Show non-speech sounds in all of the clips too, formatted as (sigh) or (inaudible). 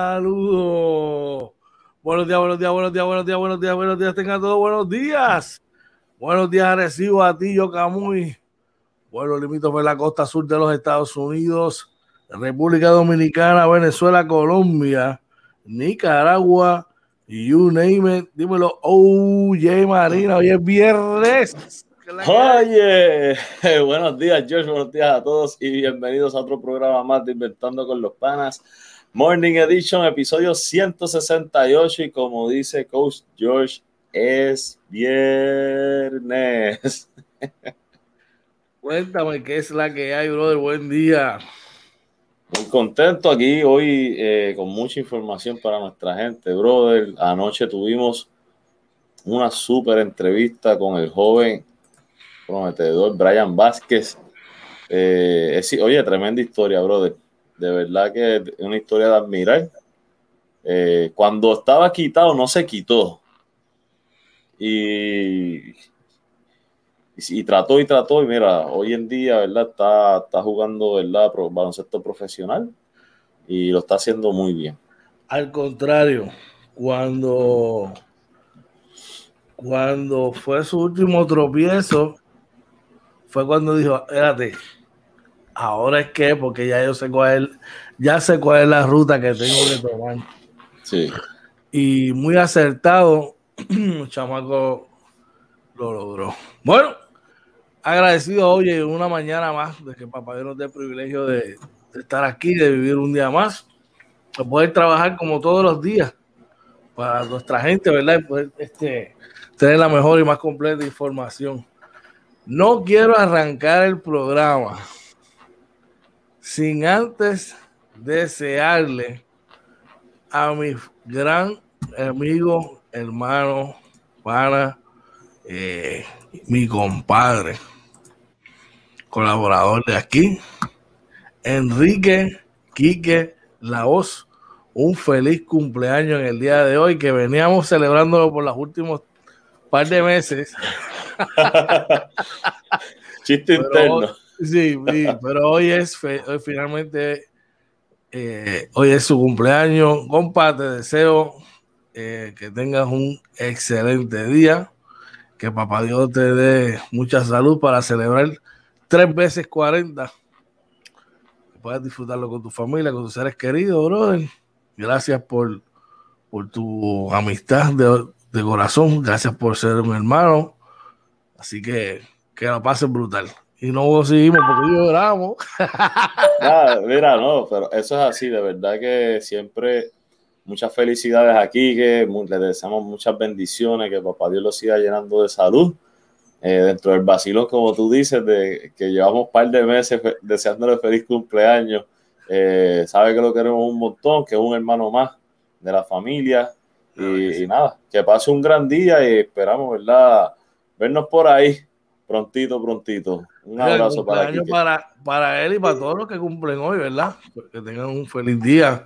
Saludos. Buenos días, buenos días, buenos días, buenos días, buenos días, buenos días. Tengan todos buenos días. Buenos días, recibo a ti, yo Camuy. Bueno, limítrofe la costa sur de los Estados Unidos, República Dominicana, Venezuela, Colombia, Nicaragua, you name it. Dímelo, oye, Marina, hoy es viernes. Oye, (laughs) buenos días, George, buenos días a todos y bienvenidos a otro programa más de Inventando con los Panas. Morning Edition, episodio 168 y como dice Coach George, es viernes. (laughs) Cuéntame qué es la que hay, brother. Buen día. Muy contento aquí hoy eh, con mucha información para nuestra gente, brother. Anoche tuvimos una súper entrevista con el joven prometedor Brian Vázquez. Eh, oye, tremenda historia, brother. De verdad que es una historia de admirar. Eh, cuando estaba quitado, no se quitó. Y, trató y trató. Y mira, hoy en día, ¿verdad? Está, está jugando, ¿verdad? Baloncesto profesional y lo está haciendo muy bien. Al contrario, cuando, cuando fue su último tropiezo, fue cuando dijo, espérate, ahora es que, porque ya yo sé cuál ya sé cuál es la ruta que tengo que tomar. Sí. Y muy acertado, (clears throat) chamaco lo logró. Bueno, agradecido hoy en una mañana más de que papá Dios nos dé el privilegio de, estar aquí, de vivir un día más, de poder trabajar como todos los días para nuestra gente, ¿verdad? Y poder este, tener la mejor y más completa información. No quiero arrancar el programa sin antes desearle a mi gran amigo, hermano, para eh, mi compadre, colaborador de aquí, Enrique Quique Laos, un feliz cumpleaños en el día de hoy, que veníamos celebrándolo por los últimos par de meses. (laughs) Chiste interno. Sí, pero hoy es finalmente, eh, hoy es su cumpleaños. Compa, te deseo eh, que tengas un excelente día, que papá Dios te dé mucha salud para celebrar tres veces 40. Que puedas disfrutarlo con tu familia, con tus seres queridos, brother. Gracias por, por tu amistad de, de corazón. Gracias por ser un hermano. Así que que la pasen brutal. Y no seguimos porque lloramos. (laughs) mira, no, pero eso es así, de verdad que siempre muchas felicidades aquí, que le deseamos muchas bendiciones, que papá Dios lo siga llenando de salud. Eh, dentro del vacilo, como tú dices, de que llevamos un par de meses deseándole feliz cumpleaños. Eh, sabe que lo queremos un montón, que es un hermano más de la familia. Y, y, nada, que pase un gran día y esperamos, ¿verdad? Vernos por ahí prontito, prontito. Un abrazo para, para, para él y para todos los que cumplen hoy, ¿verdad? Que tengan un feliz día.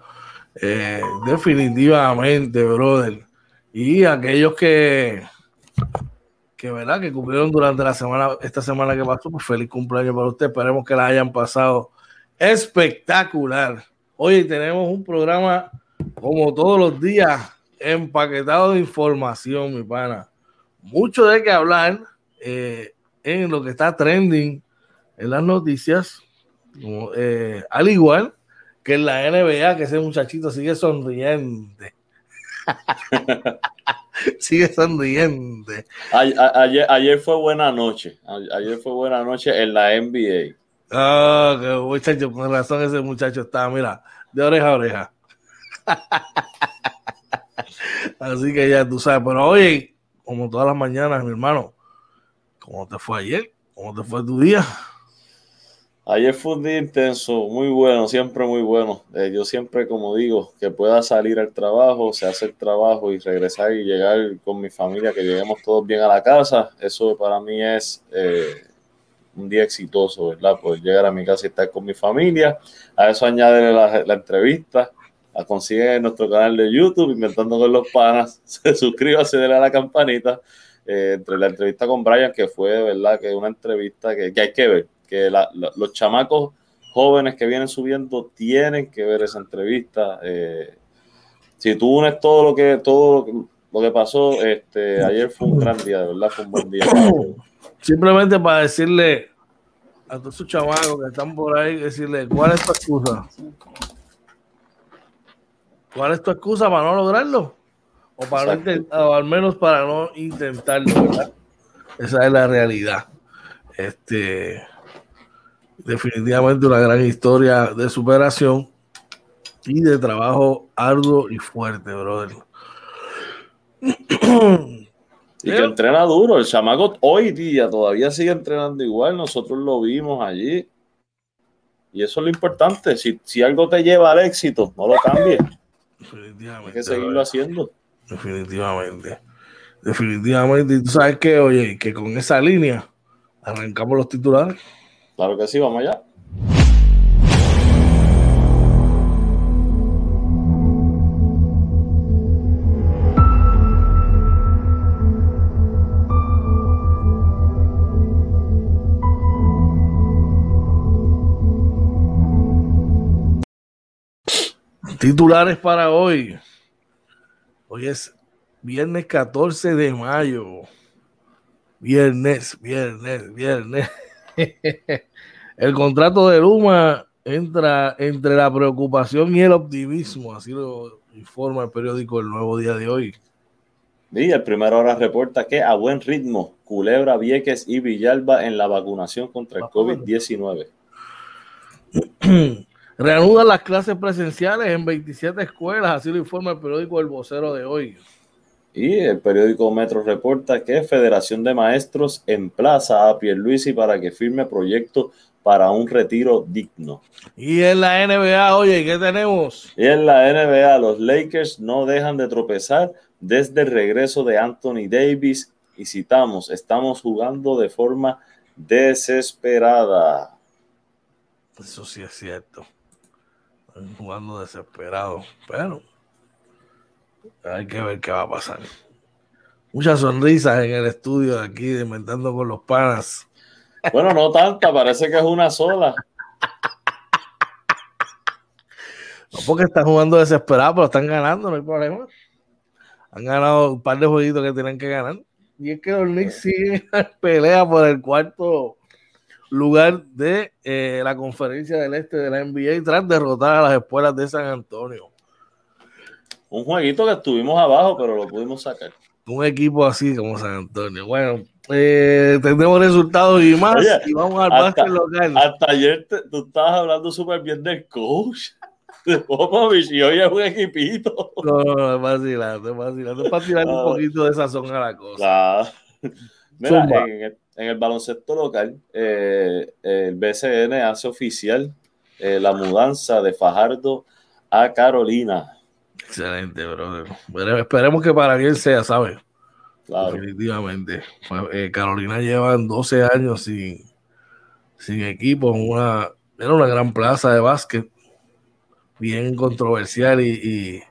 Eh, definitivamente, brother. Y aquellos que, que, ¿verdad? Que cumplieron durante la semana, esta semana que pasó, pues feliz cumpleaños para usted. Esperemos que la hayan pasado espectacular. Hoy tenemos un programa, como todos los días, empaquetado de información, mi pana. Mucho de qué hablar. Eh, en lo que está trending en las noticias, eh, al igual que en la NBA, que ese muchachito sigue sonriente. (laughs) sigue sonriente. Ayer, ayer, fue buena noche. Ayer fue buena noche en la NBA. Ah, qué muchacho, con razón ese muchacho está, mira, de oreja a oreja. (laughs) Así que ya tú sabes, pero hoy, como todas las mañanas, mi hermano, ¿Cómo te fue ayer? ¿Cómo te fue tu día? Ayer fue un día intenso, muy bueno, siempre muy bueno. Eh, yo siempre, como digo, que pueda salir al trabajo, se hace el trabajo y regresar y llegar con mi familia, que lleguemos todos bien a la casa. Eso para mí es eh, un día exitoso, ¿verdad? Poder llegar a mi casa y estar con mi familia. A eso añade la, entrevista. La consigue en nuestro canal de YouTube, Inventando con los Panas. (laughs) Se suscríbase, dale a la campanita eh, entre la entrevista con Brian, que fue verdad que una entrevista que, hay que ver, que los chamacos jóvenes que vienen subiendo tienen que ver esa entrevista. Eh, si tú unes todo lo que todo lo que pasó, este, ayer fue un gran día, de verdad fue un buen día. (coughs) Simplemente para decirle a todos esos chavales que están por ahí, decirle, ¿cuál es tu excusa? ¿Cuál es tu excusa para no lograrlo? O, para o al menos para no intentarlo, ¿verdad? Esa es la realidad. Este, definitivamente una gran historia de superación y de trabajo arduo y fuerte, brother. Y que entrena duro. El chamaco hoy día todavía sigue entrenando igual. Nosotros lo vimos allí. Y eso es lo importante. Si, si algo te lleva al éxito, no lo cambies. Definitivamente. Hay que seguirlo haciendo. Definitivamente. Definitivamente. Y tú sabes que, oye, que con esa línea arrancamos los titulares. Claro que sí, vamos allá. Titulares para hoy. Hoy es viernes 14 de mayo. Viernes, viernes, viernes. (laughs) el contrato de Luma entra entre la preocupación y el optimismo, así lo informa el periódico El Nuevo Día de hoy. Y el primero hora reporta que a buen ritmo, Culebra, Vieques y Villalba en la vacunación contra el COVID-19. (clears throat) Reanudan las clases presenciales en 27 escuelas, así lo informa el periódico El Vocero de hoy. Y el periódico Metro reporta que Federación de Maestros emplaza a Pierluisi para que firme proyecto para un retiro digno. Y en la NBA, oye, ¿qué tenemos? Y en la NBA, los Lakers no dejan de tropezar desde el regreso de Anthony Davis. Y citamos, estamos jugando de forma desesperada. Eso sí es cierto jugando desesperado. Pero hay que ver qué va a pasar. Muchas sonrisas en el estudio de aquí, inventando con los panas. Bueno, no tanta, parece que es una sola. No porque están jugando desesperado, pero están ganando, no hay problema. Han ganado un par de jueguitos que tienen que ganar. Y es que los Knicks siguen pelea por el cuarto lugar de eh, la conferencia del este de la NBA tras derrotar a las escuelas de San Antonio. Un jueguito que estuvimos abajo, pero lo pudimos sacar. Un equipo así como San Antonio. Bueno, eh, tendremos resultados y más. y vamos al hasta, local. Hasta ayer tú estabas hablando súper bien del coach (laughs) de Popovich y hoy es un equipito. No, no, no, es vacilando, es vacilando. Es para tirar un poquito de sazón a la cosa. Mira, en, en el baloncesto local, eh, el BCN hace oficial eh, la mudanza de Fajardo a Carolina. Excelente, brother. esperemos que para bien sea, ¿sabes? Definitivamente. Eh, Carolina lleva 12 años sin, sin equipo. Una, era una gran plaza de básquet, bien controversial y,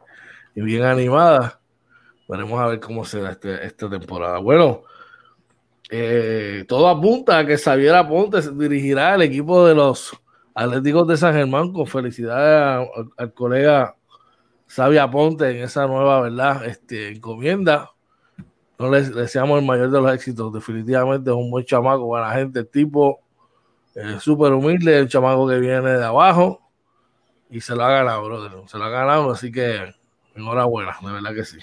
bien animada. Veremos a ver cómo será este, esta temporada. Bueno, eh, todo apunta a que Xavier Aponte dirigirá el equipo de los Atléticos de San Germán con felicidades al, colega Xavier Aponte en esa nueva, ¿verdad? Este, encomienda. No le deseamos el mayor de los éxitos. Definitivamente es un buen chamaco, buena gente, el tipo eh, súper humilde, el chamaco que viene de abajo y se lo ha ganado, brother. Se lo ha ganado, así que enhorabuena, de verdad que sí.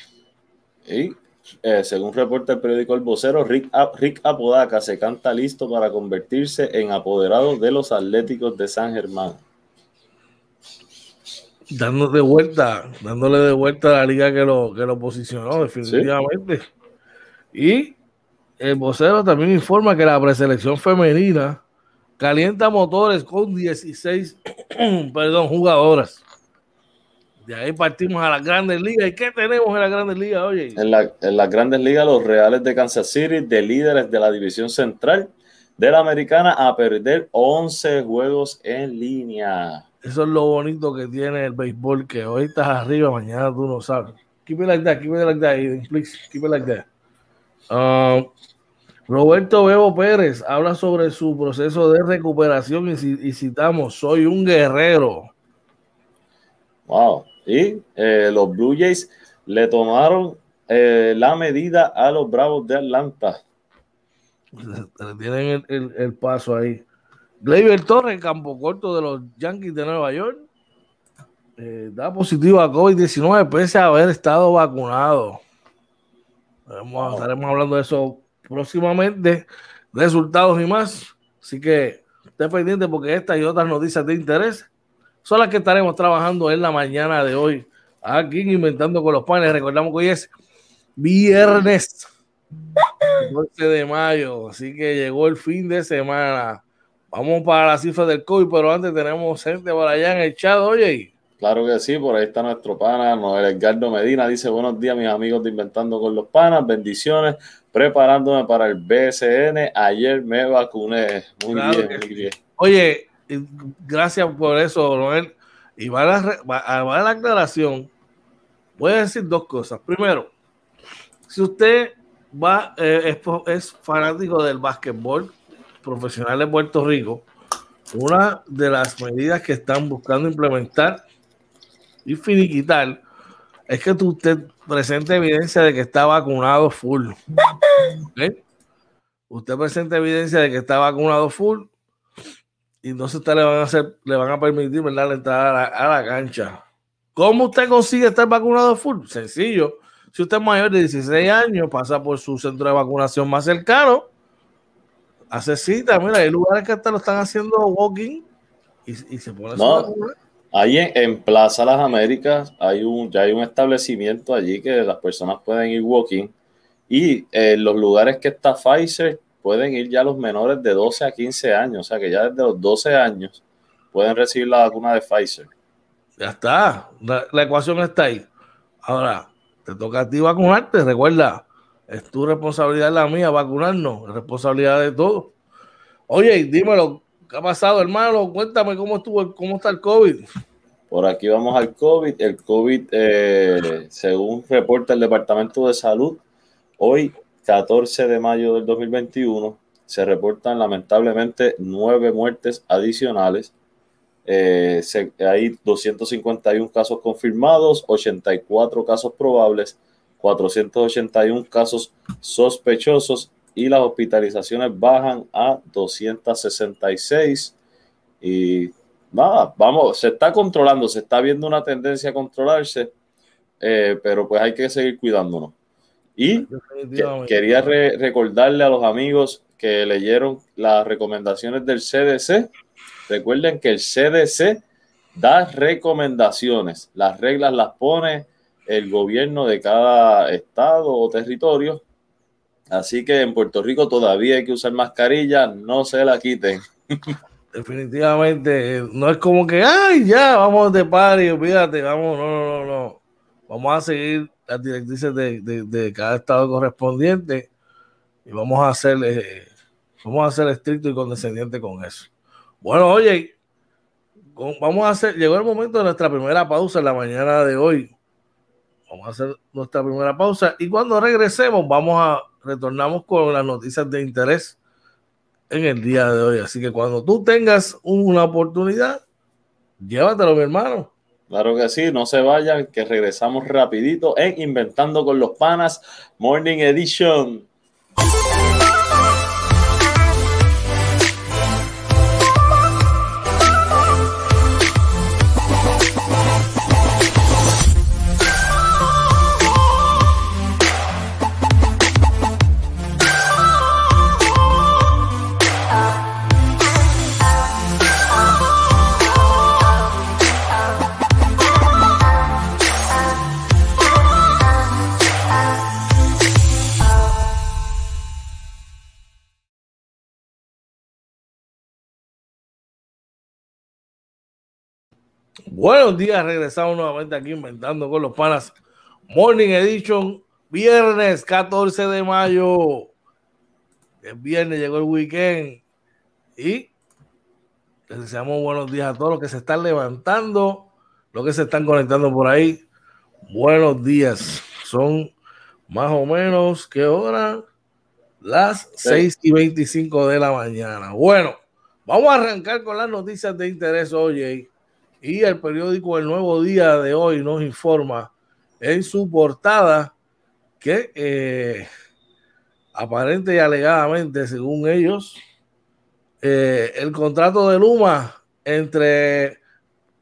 ¿Y? Eh, según reporta el periódico El Vocero, Rick, Rick, Apodaca se canta listo para convertirse en apoderado de los Atléticos de San Germán. Dándole de vuelta, dándole de vuelta a la liga que lo, que lo posicionó, definitivamente. Y el vocero también informa que la preselección femenina calienta motores con 16 (clears throat) perdón, jugadoras. De ahí partimos a las grandes ligas. ¿Y qué tenemos en las grandes ligas, oye? En, la, en las grandes ligas, los Reales de Kansas City, de líderes de la división central de la americana, a perder 11 juegos en línea. Eso es lo bonito que tiene el béisbol, que hoy estás arriba, mañana tú no sabes. Keep it like that, keep it like that, please, keep it like that. Um, Roberto Bebo Pérez habla sobre su proceso de recuperación y, citamos, soy un guerrero. Wow. Y eh, los Blue Jays le tomaron eh, la medida a los Bravos de Atlanta. (laughs) Tienen el, paso ahí. Gleyber Torres, campo corto de los Yankees de Nueva York, eh, da positivo a COVID-19 pese a haber estado vacunado. Estaremos hablando de eso próximamente, resultados y más. Así que esté pendiente porque estas y otras noticias de interés son las que estaremos trabajando en la mañana de hoy aquí Inventando con los Panes. Recordamos que hoy es viernes 12 de mayo, así que llegó el fin de semana. Vamos para la cifra del COVID, pero antes tenemos gente por allá en el chat, oye. Claro que sí, por ahí está nuestro pana, Noel Edgardo Medina, dice buenos días mis amigos de Inventando con los Panas, bendiciones, preparándome para el BSN, ayer me vacuné, muy bien, muy bien. Oye, gracias por eso, Noel, y va a, la, la aclaración, voy a decir dos cosas, primero, si usted va, eh, es, fanático del básquetbol profesional de Puerto Rico, una de las medidas que están buscando implementar y finiquitar es que usted presente evidencia de que está vacunado full. Usted presente evidencia de que está vacunado full y entonces usted le van a hacer, le van a permitir ¿verdad? la entrada a la, cancha. ¿Cómo usted consigue estar vacunado full? Sencillo. Si usted es mayor de 16 años, pasa por su centro de vacunación más cercano, hace cita, mira, hay lugares que hasta lo están haciendo walking y, se pone no. Ahí en, Plaza Las Américas hay un, ya hay un establecimiento allí que las personas pueden ir walking y en eh, los lugares que está Pfizer pueden ir ya los menores de 12 a 15 años, o sea que ya desde los 12 años pueden recibir la vacuna de Pfizer. Ya está, la, ecuación está ahí. Ahora, te toca a ti vacunarte, recuerda, es tu responsabilidad la mía vacunarnos, es responsabilidad de todos. Oye, dímelo, ¿Qué ha pasado, hermano? Cuéntame cómo estuvo, cómo está el COVID. Por aquí vamos al COVID. El COVID, eh, según reporta el Departamento de Salud, hoy, 14 de mayo del 2021, se reportan lamentablemente nueve muertes adicionales. Eh, hay 251 casos confirmados, 84 casos probables, 481 casos sospechosos y las hospitalizaciones bajan a 266 y nada, vamos, se está controlando, se está viendo una tendencia a controlarse, eh, pero pues hay que seguir cuidándonos. Y quería recordarle a los amigos que leyeron las recomendaciones del CDC. Recuerden que el CDC da recomendaciones, las reglas las pone el gobierno de cada estado o territorio Así que en Puerto Rico todavía hay que usar mascarilla, no se la quiten. (laughs) Definitivamente, no es como que, ay, ya, vamos de par y olvídate, vamos, no, no, no, no. Vamos a seguir las directrices de, cada estado correspondiente y vamos a ser, eh, vamos a ser estrictos y condescendientes con eso. Bueno, oye, vamos a hacer, llegó el momento de nuestra primera pausa en la mañana de hoy. Vamos a hacer nuestra primera pausa y cuando regresemos vamos a retornamos con las noticias de interés en el día de hoy. Así que cuando tú tengas una oportunidad, llévatelo, mi hermano. Claro que sí, no se vayan, que regresamos rapidito en Inventando con los Panas Morning Edition. Buenos días, regresamos nuevamente aquí inventando con los panas. Morning Edition, viernes 14 de mayo. El viernes llegó el weekend y les deseamos buenos días a todos los que se están levantando, los que se están conectando por ahí. Buenos días. Son más o menos, ¿qué hora? las 6 y 25 de la mañana. Bueno, vamos a arrancar con las noticias de interés hoy. Y el periódico El Nuevo Día de hoy nos informa en su portada que eh, aparente y alegadamente, según ellos, eh, el contrato de Luma entre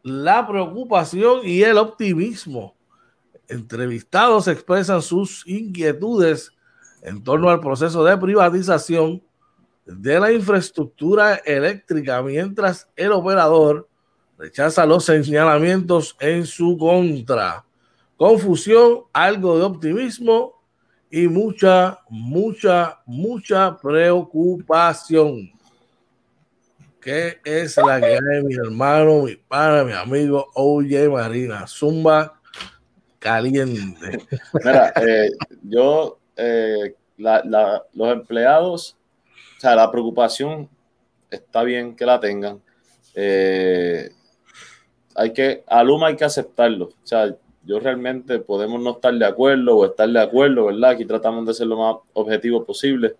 la preocupación y el optimismo. Entrevistados expresan sus inquietudes en torno al proceso de privatización de la infraestructura eléctrica, mientras el operador rechaza los señalamientos en su contra. Confusión, algo de optimismo y mucha, mucha, mucha preocupación. ¿Qué es la que hay, mi hermano, mi pana, mi amigo Oye Marina? Zumba caliente. Mira, eh, yo, eh, los empleados, o sea, la preocupación está bien que la tengan. Eh, hay que, a Luma hay que aceptarlo. O sea, yo realmente podemos no estar de acuerdo o estar de acuerdo, ¿verdad? Aquí tratamos de ser lo más objetivo posible.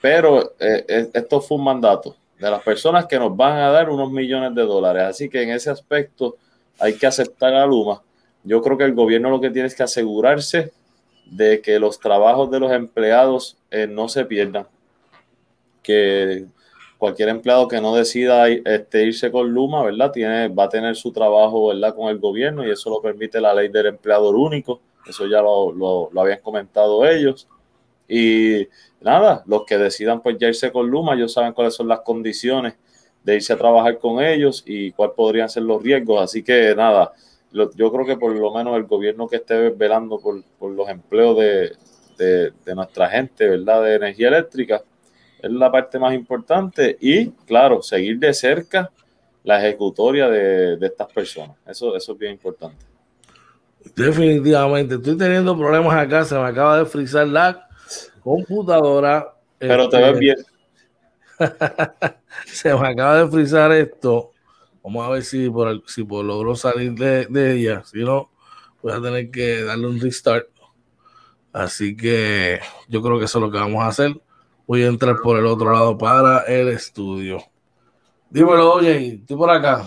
pero esto fue un mandato de las personas que nos van a dar unos millones de dólares. Así que en ese aspecto hay que aceptar a Luma. Yo creo que el gobierno lo que tiene es que asegurarse de que los trabajos de los empleados eh, no se pierdan. Que cualquier empleado que no decida este, irse con Luma, ¿verdad? Tiene, va a tener su trabajo, ¿verdad? Con el gobierno y eso lo permite la ley del empleador único. Eso ya lo, lo, habían comentado ellos. Y nada, los que decidan pues ya irse con Luma, ellos saben cuáles son las condiciones de irse a trabajar con ellos y cuáles podrían ser los riesgos. Así que nada, yo creo que por lo menos el gobierno que esté velando por, los empleos de, nuestra gente, ¿verdad? De energía eléctrica, es la parte más importante y, claro, seguir de cerca la ejecutoria de, estas personas. Eso, eso es bien importante. Definitivamente, estoy teniendo problemas acá, se me acaba de frizar la computadora. Pero te ves este, bien. (laughs) se me acaba de frizar esto. Vamos a ver si por, si por logro salir de, ella. Si no, voy a tener que darle un restart. Así que yo creo que eso es lo que vamos a hacer. Voy a entrar por el otro lado para el estudio. Dímelo, oye, estoy por acá.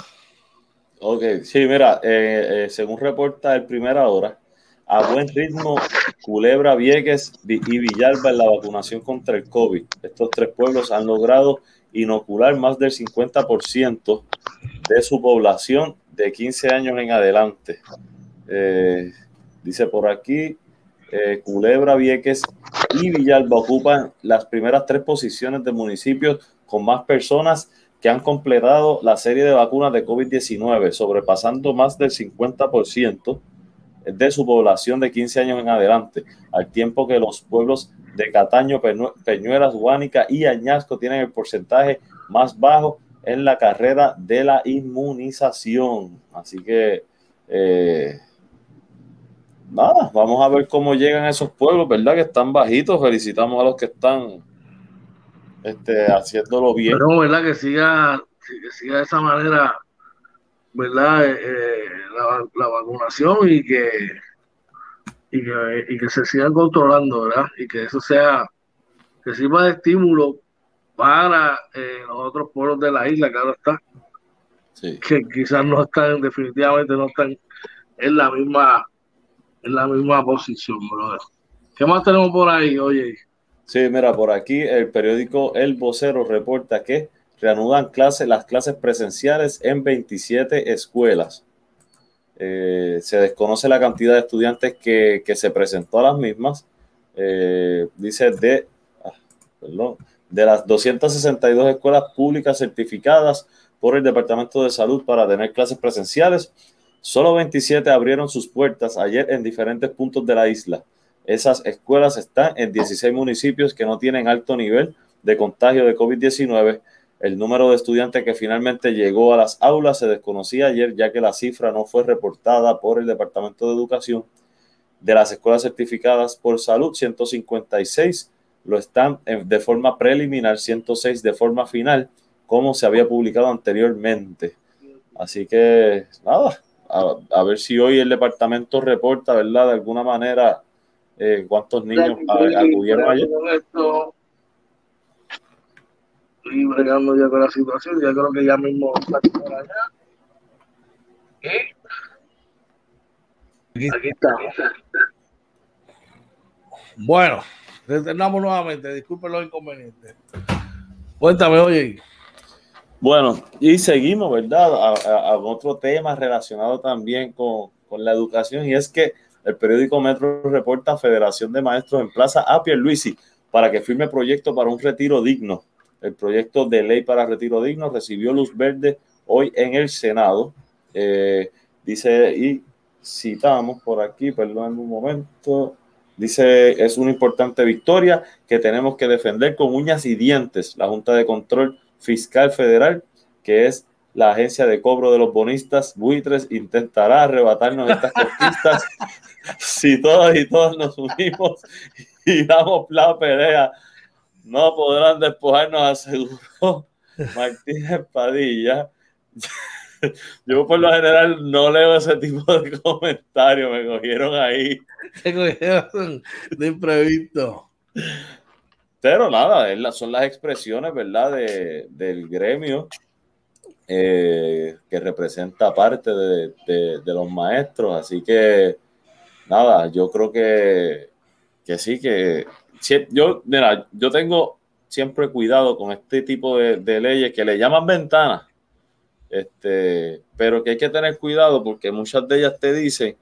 Ok, sí, mira, eh, eh, según reporta el Primera Hora, a buen ritmo Culebra, Vieques y Villalba en la vacunación contra el COVID. Estos tres pueblos han logrado inocular más del 50% de su población de 15 años en adelante. Eh, dice por aquí, eh, Culebra, Vieques y Villalba ocupan las primeras tres posiciones de municipios con más personas que han completado la serie de vacunas de COVID-19, sobrepasando más del 50% de su población de 15 años en adelante, al tiempo que los pueblos de Cataño, Peñuelas, Guánica y Añasco tienen el porcentaje más bajo en la carrera de la inmunización. Así que, eh, nada, vamos a ver cómo llegan esos pueblos, ¿verdad? Que están bajitos. Felicitamos a los que están este, haciéndolo bien. Pero, ¿verdad? Que siga, que siga de esa manera ¿verdad? Eh, eh, la, vacunación y que, y que, y que se sigan controlando, ¿verdad? Y que eso sea, que sirva de estímulo para eh, los otros pueblos de la isla, claro está. Que quizás no están, definitivamente no están en la misma, en la misma posición, brother. ¿Qué más tenemos por ahí, oye? Sí, mira, por aquí el periódico El Vocero reporta que reanudan clases, las clases presenciales en 27 escuelas. Eh, se desconoce la cantidad de estudiantes que, se presentó a las mismas. Eh, dice de, ah, de las 262 escuelas públicas certificadas por el Departamento de Salud para tener clases presenciales, solo 27 abrieron sus puertas ayer en diferentes puntos de la isla. Esas escuelas están en 16 municipios que no tienen alto nivel de contagio de COVID-19 el número de estudiantes que finalmente llegó a las aulas se desconocía ayer, ya que la cifra no fue reportada por el Departamento de Educación. De las escuelas certificadas por salud, 156 lo están de forma preliminar, 106 de forma final, como se había publicado anteriormente. Así que, nada, a, ver si hoy el departamento reporta, ¿verdad? De alguna manera, eh, cuántos niños acudieron ayer. Estoy bregando ya con la situación, ya creo que ya mismo por allá. Aquí estamos. Bueno, retornamos nuevamente. Disculpen los inconvenientes. Cuéntame, oye. Bueno, y seguimos, ¿verdad? A, otro tema relacionado también con, con, la educación, y es que el periódico Metro reporta Federación de Maestros en Plaza a Luisi para que firme proyecto para un retiro digno. El proyecto de ley para retiro digno recibió luz verde hoy en el Senado. Eh, dice, y citamos por aquí, perdón un momento, dice, es una importante victoria que tenemos que defender con uñas y dientes. La Junta de Control Fiscal Federal, que es la agencia de cobro de los bonistas buitres, intentará arrebatarnos estas conquistas (laughs) si todos y todas nos unimos y damos la pelea. No podrán despojarnos, aseguró (laughs) Martínez Padilla. Yo por lo general no leo ese tipo de comentarios, me cogieron ahí. (laughs) Me cogieron de imprevisto. Pero nada, son las expresiones, ¿verdad? De, del gremio eh, que representa parte de, de, los maestros. Así que, nada, yo creo que, que sí, que yo, mira, yo tengo siempre cuidado con este tipo de leyes que le llaman ventanas este, pero que hay que tener cuidado porque muchas de ellas te dicen,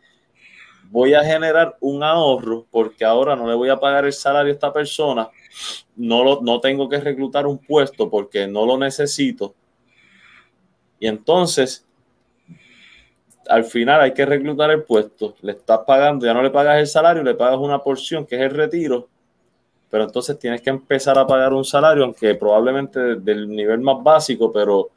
voy a generar un ahorro porque ahora no le voy a pagar el salario a esta persona, no, lo, no tengo que reclutar un puesto porque no lo necesito. Y entonces, al final hay que reclutar el puesto, le estás pagando, ya no le pagas el salario, le pagas una porción que es el retiro, pero entonces tienes que empezar a pagar un salario, aunque probablemente del nivel más básico, pero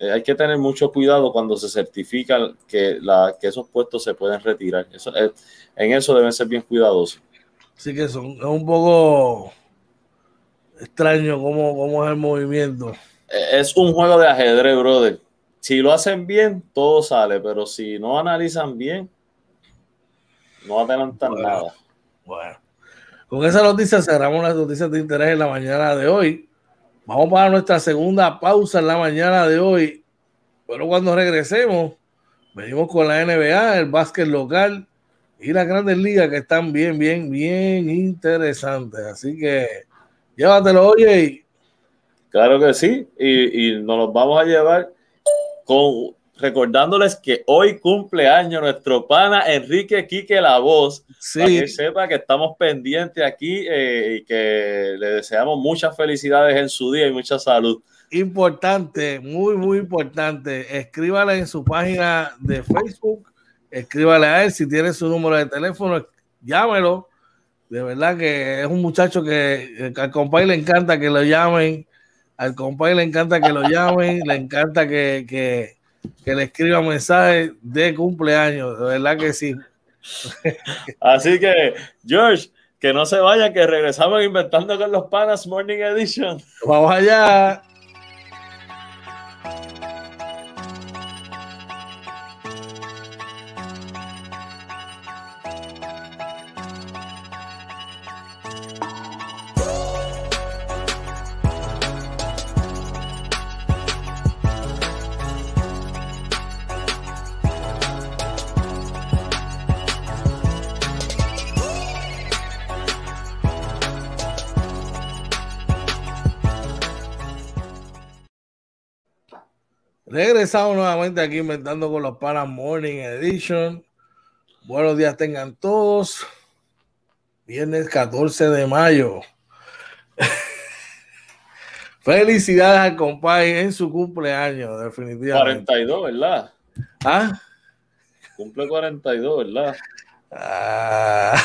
eh, hay que tener mucho cuidado cuando se certifica que, la, que esos puestos se pueden retirar. Eh, en eso deben ser bien cuidadosos. Sí que son, es un poco extraño cómo, cómo es el movimiento. Es un juego de ajedrez, brother. Si lo hacen bien, todo sale, pero si no analizan bien, no adelantan nada. Bueno, con esa noticia cerramos las noticias de interés en la mañana de hoy. Vamos para nuestra segunda pausa en la mañana de hoy. Pero cuando regresemos, venimos con la NBA, el básquet local y las grandes ligas que están bien, bien, bien interesantes. Así que llévatelo, oye. Claro que sí. Y, y nos los vamos a llevar con recordándoles que hoy cumple año nuestro pana Enrique Quique La Voz. Sí. Para que sepa que estamos pendientes aquí eh, y que le deseamos muchas felicidades en su día y mucha salud. Importante, muy, muy importante. Escríbale en su página de Facebook, escríbale a él si tiene su número de teléfono, llámelo. De verdad que es un muchacho que, al compadre le encanta que lo llamen, al compadre le encanta que lo llamen, le encanta que, que que le escriba mensajes de cumpleaños, de verdad que sí. Así que, George, que no se vayan, que regresamos inventando con los panas Morning Edition. Vamos allá. Regresamos nuevamente aquí inventando con los Panas Morning Edition. Buenos días tengan todos. Viernes 14 de mayo. (laughs) Felicidades al compadre en su cumpleaños, definitivamente. 42, ¿verdad? ¿Ah? Cumple 42, ¿verdad? Ah.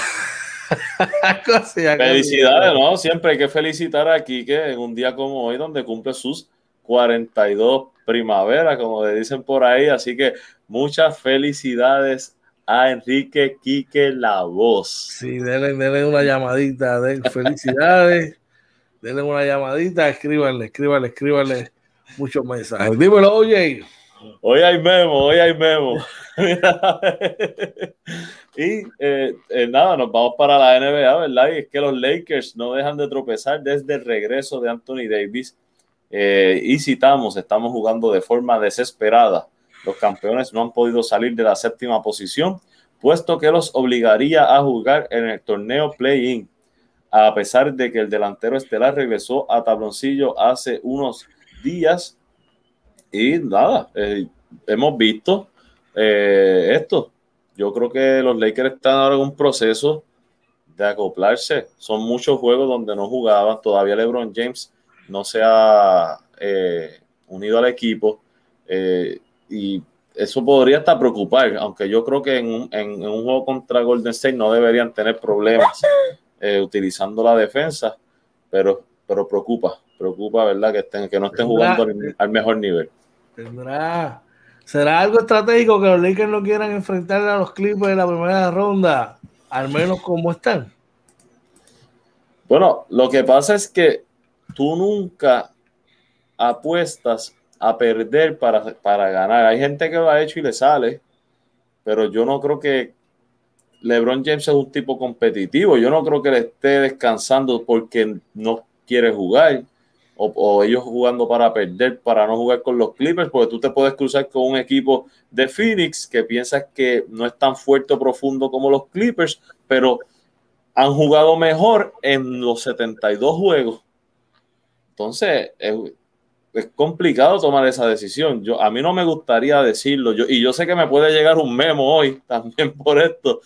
(laughs) Felicidades, ¿no? Siempre hay que felicitar aquí que en un día como hoy, donde cumple sus 42 primavera, como le dicen por ahí. Así que muchas felicidades a Enrique Quique La Voz. Sí, denle, una llamadita, de felicidades. (laughs) denle una llamadita, escríbanle, escríbanle, escríbanle muchos mensajes. Dímelo, oye. Hoy hay memo, hoy hay memo. (laughs) Y eh, eh, nada, nos vamos para la NBA, ¿verdad? Y es que los Lakers no dejan de tropezar desde el regreso de Anthony Davis. Eh, y citamos, estamos jugando de forma desesperada. Los campeones no han podido salir de la séptima posición, puesto que los obligaría a jugar en el torneo play-in, a pesar de que el delantero estelar regresó a tabloncillo hace unos días. Y nada, hemos visto esto, yo creo que los Lakers están ahora en un proceso de acoplarse. Son muchos juegos donde no jugaban. Todavía LeBron James no se ha eh, unido al equipo. Eh, y eso podría hasta preocupar, aunque yo creo que en un, juego contra Golden State no deberían tener problemas (laughs) eh, utilizando la defensa, pero, pero preocupa, preocupa, ¿verdad? Que, estén, que no estén jugando al, mejor nivel. Tendrá ¿Será algo estratégico que los Lakers no quieran enfrentar a los Clippers en la primera ronda, al menos como están? Bueno, lo que pasa es que tú nunca apuestas a perder para, para ganar. Hay gente que lo ha hecho y le sale, pero yo no creo que LeBron James es un tipo competitivo. Yo no creo que le esté descansando porque no quiere jugar o, ellos jugando para perder, para no jugar con los Clippers, porque tú te puedes cruzar con un equipo de Phoenix que piensas que no es tan fuerte o profundo como los Clippers, pero han jugado mejor en los 72 juegos. Entonces, es, complicado tomar esa decisión. Yo, a mí no me gustaría decirlo, yo, y yo sé que me puede llegar un memo hoy (laughs) también por esto,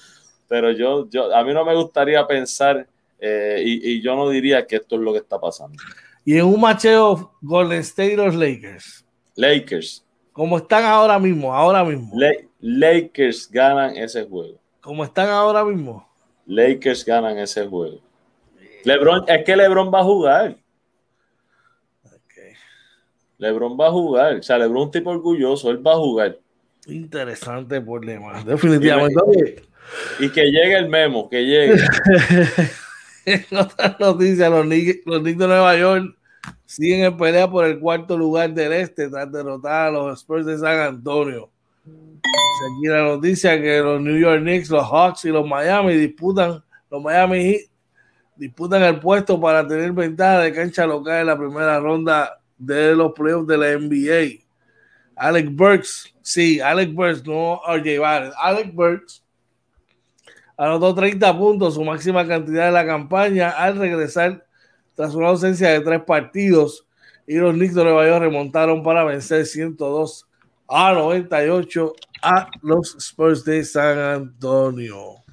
pero yo, yo a mí no me gustaría pensar eh, y, y yo no diría que esto es lo que está pasando. Y en un macheo Golden State los Lakers. Lakers. Como están ahora mismo, ahora mismo. Lakers ganan ese juego. Como están ahora mismo. Lakers ganan ese juego. LeBron, es que LeBron va a jugar. LeBron va a jugar. O sea, LeBron es un tipo orgulloso, él va a jugar. Interesante problema, definitivamente. Y, que llegue el memo, que llegue. (laughs) en otras noticias, los Knicks, los Knicks de Nueva York siguen en pelea por el cuarto lugar del este tras derrotar a los Spurs de San Antonio. Aquí la noticia que los New York Knicks, los Hawks y los Miami disputan, los Miami Heat disputan el puesto para tener ventaja de cancha local en la primera ronda de los playoffs de la NBA. Alex Burks, sí, Alex Burks, no RJ Barrett. Alex Burks anotó 30 puntos, su máxima cantidad de la campaña, al regresar tras una ausencia de tres partidos. Y los Knicks de Nueva York remontaron para vencer 102 a 98 a los Spurs de San Antonio.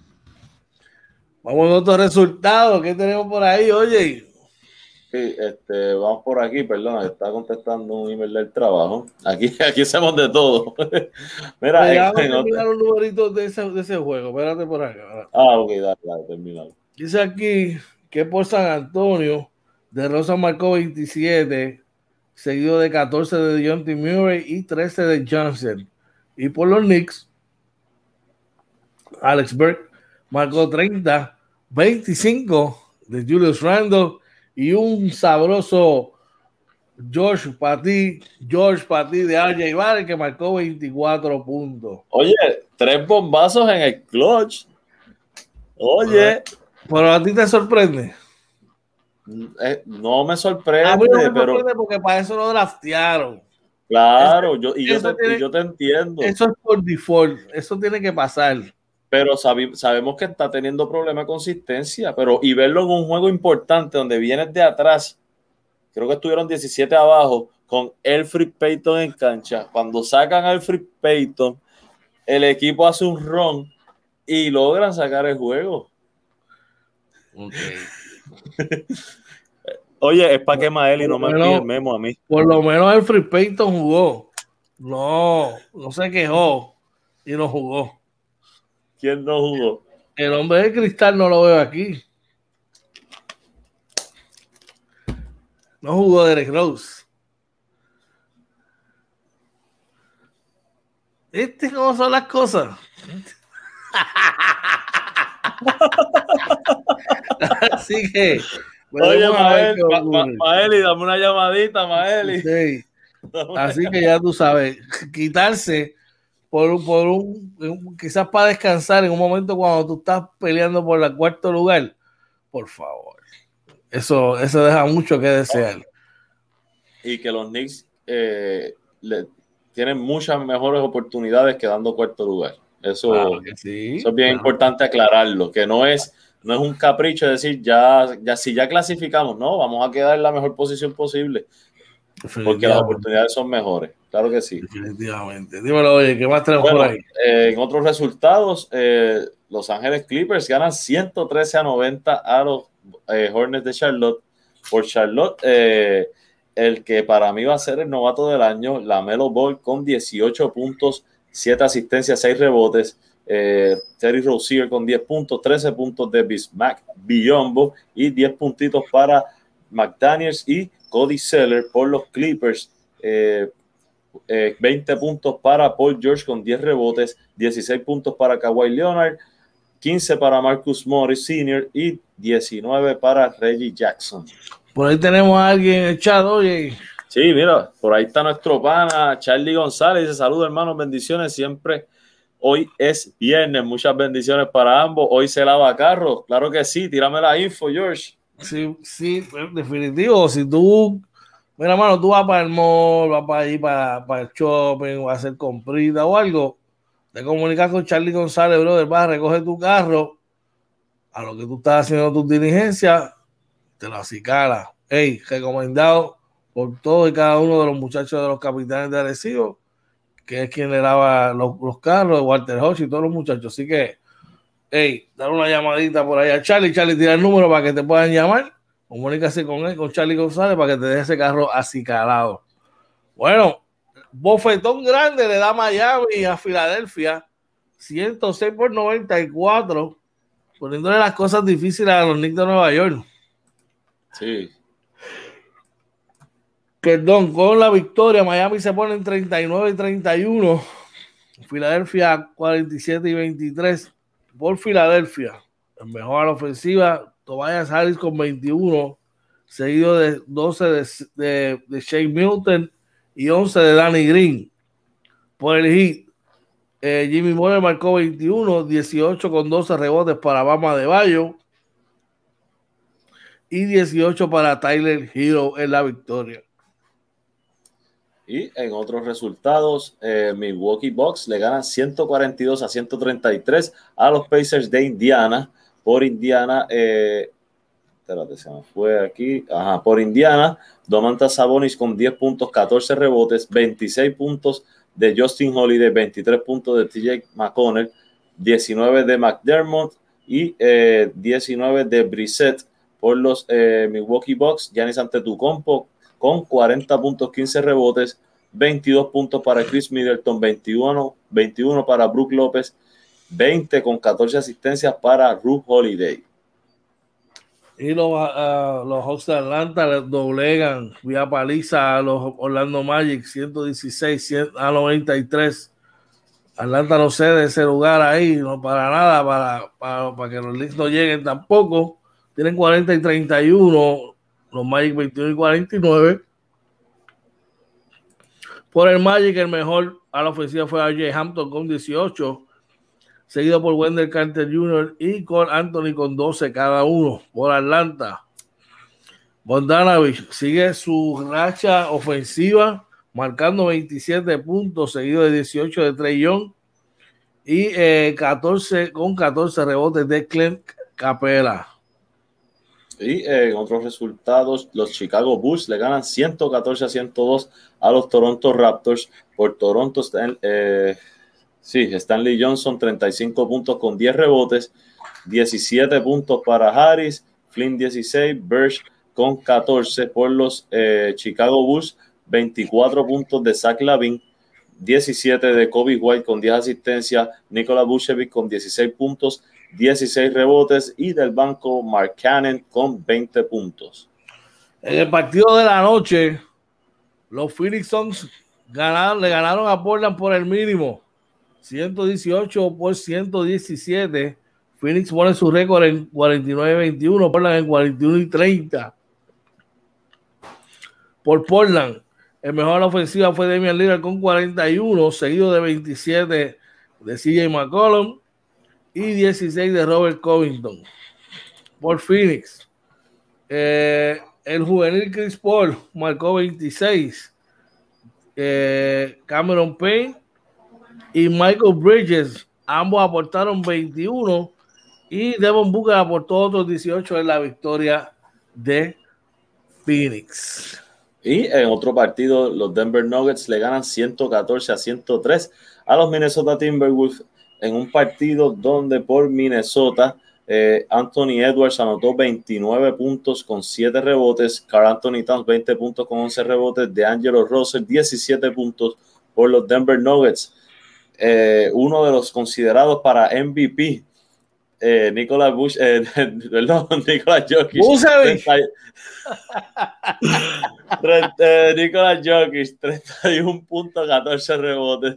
Vamos a otro resultado. ¿Qué tenemos por ahí? Oye, Sí, este, vamos por aquí, perdona, está contestando un email del trabajo. Aquí, (laughs) aquí hacemos de todo. (laughs) Mira, vamos a terminar los numeritos de ese, de ese juego. Espérate por acá. Ah, ok, dale, dale, terminado. Dice aquí que por San Antonio, de Rosa marcó 27, seguido de 14 de Deontay Murray y 13 de Johnson. Y por los Knicks, Alex Burke marcó 30, 25 de Julius Randle y un sabroso George Pati, George Pati de Arja Ibarra que marcó 24 puntos. Oye, tres bombazos en el clutch. Oye. Pero a ti te sorprende. Eh, no me sorprende, a mí no me pero... sorprende porque para eso lo draftearon. Claro, yo, y, yo te, yo te entiendo. Eso es por default, eso tiene que pasar pero sabemos que está teniendo problemas de consistencia, pero y verlo en un juego importante donde vienes de atrás, creo que estuvieron 17 abajo con Elfrid Payton en cancha. Cuando sacan a Elfrid Payton, el equipo hace un run y logran sacar el juego. (laughs) Oye, es para que Maeli no me envíe el memo a mí. Por lo menos Elfrid Payton jugó. No, no se quejó y no jugó. ¿Quién no jugó? El hombre de cristal no lo veo aquí. No jugó Derek Rose. ¿Este cómo son las cosas? (laughs) Así que. Oye, Maeli, dame una llamadita, Maeli. Sí. (laughs) Así que ya tú sabes, quitarse por, por un, quizás para descansar en un momento cuando tú estás peleando por el cuarto lugar, por favor. Eso, eso deja mucho que desear. Y que los Knicks eh, le, tienen muchas mejores oportunidades que dando cuarto lugar. Eso, es bien importante aclararlo, que no es, no es un capricho de decir, ya, ya si ya clasificamos, no, vamos a quedar en la mejor posición posible, porque las oportunidades son mejores. Claro que sí. Definitivamente. Dímelo, oye, ¿qué más tenemos por ahí? Eh, en otros resultados, eh, Los Ángeles Clippers ganan 113 a 90 a los eh, Hornets de Charlotte. Por Charlotte, el que para mí va a ser el novato del año, la Melo Ball, con 18 puntos, 7 asistencias, 6 rebotes. Terry Rozier con 10 puntos, 13 puntos de Bismack Biombo y 10 puntitos para McDaniels y Cody Seller por los Clippers. 20 eh, puntos para Paul George con 10 rebotes, 16 puntos para Kawhi Leonard, 15 para Marcus Morris Sr. y 19 para Reggie Jackson. Por ahí tenemos a alguien echado, oye. Sí, mira, por ahí está nuestro pana Charlie González. Dice saludos, hermanos, bendiciones siempre. Hoy es viernes, muchas bendiciones para ambos. Hoy se lava carro, claro que sí. Tírame la info, George. Sí, sí, definitivo. Si tú Mira, mano, tú vas para el mall, vas para ir para, para el shopping, vas a hacer comprita o algo. Te comunicas con Charlie González, brother, vas a recoger tu carro. A lo que tú estás haciendo tus diligencias, te lo acicala. Hey, recomendado por todos y cada uno de los muchachos de los capitanes de Arecibo, que es quien le daba los, los carros, Walter Hodge y todos los muchachos. Así que, hey, dar una llamadita por ahí a Charlie. Charlie, tira el número para que te puedan llamar Comunícase con él, con Charlie González, para que te deje ese carro acicalado. Bueno, bofetón grande le da Miami a Filadelfia, 106 por 94, poniéndole las cosas difíciles a los Knicks de Nueva York. Sí. Perdón, con la victoria, Miami se pone en 39 y 31. Filadelfia 47 y 23 por Filadelfia. El mejor ofensiva, Tobias Harris con 21, seguido de 12 de, de, Shane Milton y 11 de Danny Green. Por el hit, eh, Jimmy Moore marcó 21, 18 con 12 rebotes para Bama de Bayo y 18 para Tyler Hero en la victoria. Y en otros resultados, eh, Milwaukee Bucks le ganan 142 a 133 a los Pacers de Indiana. Por Indiana, eh, espérate, se me fue aquí, ajá, por Indiana, Domantas Sabonis con 10 puntos, 14 rebotes, 26 puntos de Justin Holiday, 23 puntos de TJ McConnell, 19 de McDermott y 19 eh, de Brissett. Por los eh, Milwaukee Bucks, Giannis Antetokounmpo con 40 puntos, 15 rebotes, 22 puntos para Chris Middleton, 21, 21 para Brook López, 20 con 14 asistencias para Ruth Holiday. Y los, uh, los Hawks de Atlanta doblegan vía paliza a los Orlando Magic 116 a 93. Atlanta no cede ese lugar ahí, no para nada, para, para, para que los Knicks no lleguen tampoco. Tienen 40 y 31, los Magic 21 y 49. Por el Magic, el mejor a la ofensiva fue AJ Hampton con 18 seguido por Wendell Carter Jr. y con Anthony con 12 cada uno por Atlanta. Bogdanovich sigue su racha ofensiva, marcando 27 puntos, seguido de 18 de Trey Young y 14 eh, con 14 rebotes de Clint Capela. Y eh, en otros resultados, los Chicago Bulls le ganan 114 a 102 a los Toronto Raptors. Por Toronto están eh, Sí, Stanley Johnson, 35 puntos con 10 rebotes, 17 puntos para Harris, Flynn 16, Birch con 14 por los eh, Chicago Bulls, 24 puntos de Zach Lavin, 17 de Kobe White con 10 asistencias, Nikola Vucevic con 16 puntos, 16 rebotes y del banco Mark Cannon con 20 puntos. En el partido de la noche, los Phoenix Suns ganaron, le ganaron a Portland por el mínimo. 118 por 117. Phoenix pone su récord en 49-21, Portland en 41 y 30. Por Portland, El mejor ofensiva fue Damian Lillard con 41, seguido de 27 de CJ McCollum y 16 de Robert Covington. Por Phoenix. Eh, el juvenil Chris Paul marcó 26. Eh, Cameron Payne y Michael Bridges, ambos aportaron 21 y Devon Booker aportó otros 18 en la victoria de Phoenix. Y en otro partido, los Denver Nuggets le ganan 114 a 103 a los Minnesota Timberwolves en un partido donde por Minnesota eh, Anthony Edwards anotó 29 puntos con 7 rebotes, Carl Anthony Towns 20 puntos con 11 rebotes, de Angelo Russell 17 puntos por los Denver Nuggets. Eh, uno de los considerados para MVP, eh, Nicolás Bush, eh, (laughs) perdón, (laughs) Nicolás Jokic. (laughs) Nicolás Jokic, 31 puntos, 14 rebotes.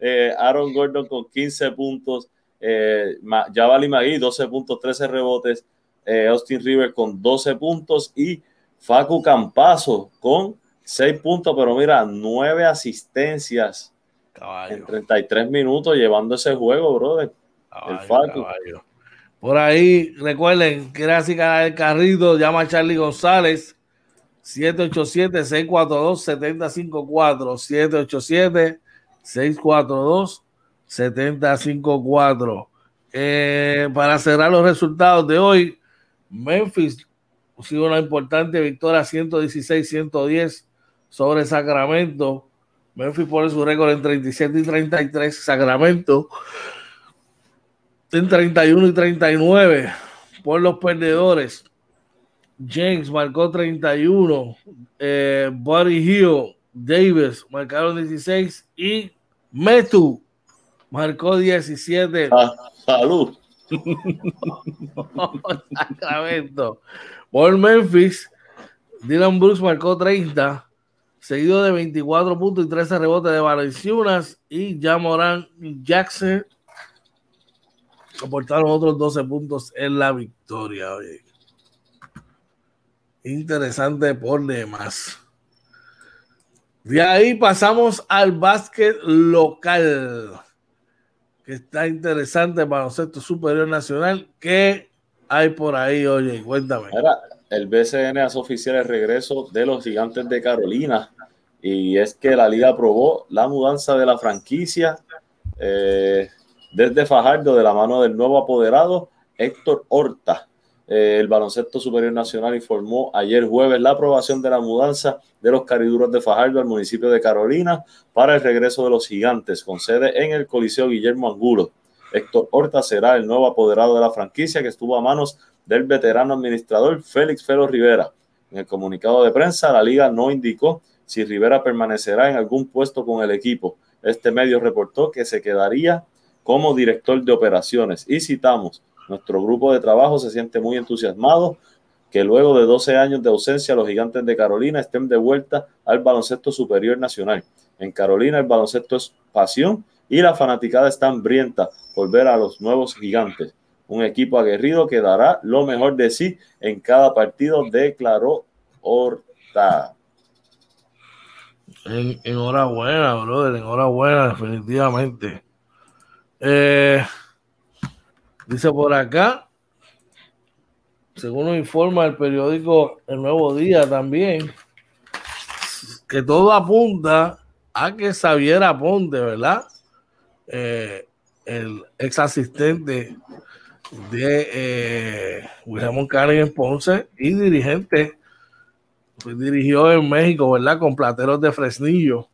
Aaron Gordon con 15 puntos. Eh, Javali Magui, 12 puntos, 13 rebotes. Austin River con 12 puntos. Y Facu Campazo con 6 puntos, pero mira, 9 asistencias en 33 minutos llevando ese juego, brother. el Facu. Por ahí, recuerden, gracias el carrito, llama a Charlie González, 787-642-7054, 787-642-7054. Eh, para cerrar los resultados de hoy, Memphis sido una importante victoria 116-110 sobre Sacramento. Memphis pone su récord en 37 y 33. Sacramento en 31 y 39 por los perdedores. James marcó 31, eh, Buddy Hill, Davis marcaron 16 y Metu marcó 17. Ah, salud. (laughs) Sacramento. Por Memphis, Dylan Brooks marcó 30, seguido de 24 puntos y 13 rebotes de Valenciunas y Jamoran Jackson aportaron otros 12 puntos en la victoria. Interesante por demás. De ahí pasamos al básquet local, que está interesante para baloncesto superior nacional. ¿Qué hay por ahí, oye? Cuéntame. el BCN hace oficial el regreso de los gigantes de Carolina y es que la liga aprobó la mudanza de la franquicia. Eh, desde Fajardo, de la mano del nuevo apoderado Héctor Horta. Eh, el Baloncesto Superior Nacional informó ayer jueves la aprobación de la mudanza de los cariduros de Fajardo al municipio de Carolina para el regreso de los gigantes, con sede en el Coliseo Guillermo Angulo. Héctor Horta será el nuevo apoderado de la franquicia que estuvo a manos del veterano administrador Félix Felo Rivera. En el comunicado de prensa, la liga no indicó si Rivera permanecerá en algún puesto con el equipo. Este medio reportó que se quedaría como director de operaciones. Y citamos, nuestro grupo de trabajo se siente muy entusiasmado que luego de 12 años de ausencia los gigantes de Carolina estén de vuelta al baloncesto superior nacional. En Carolina el baloncesto es pasión y la fanaticada está hambrienta por ver a los nuevos gigantes. Un equipo aguerrido que dará lo mejor de sí en cada partido, declaró Horta. enhorabuena, brother, enhorabuena, definitivamente. Eh, dice por acá, según nos informa el periódico El Nuevo Día también, que todo apunta a que Xavier Aponte, ¿verdad? Eh, el ex asistente de eh, William Ponce y dirigente, pues, dirigió en México, ¿verdad? Con plateros de Fresnillo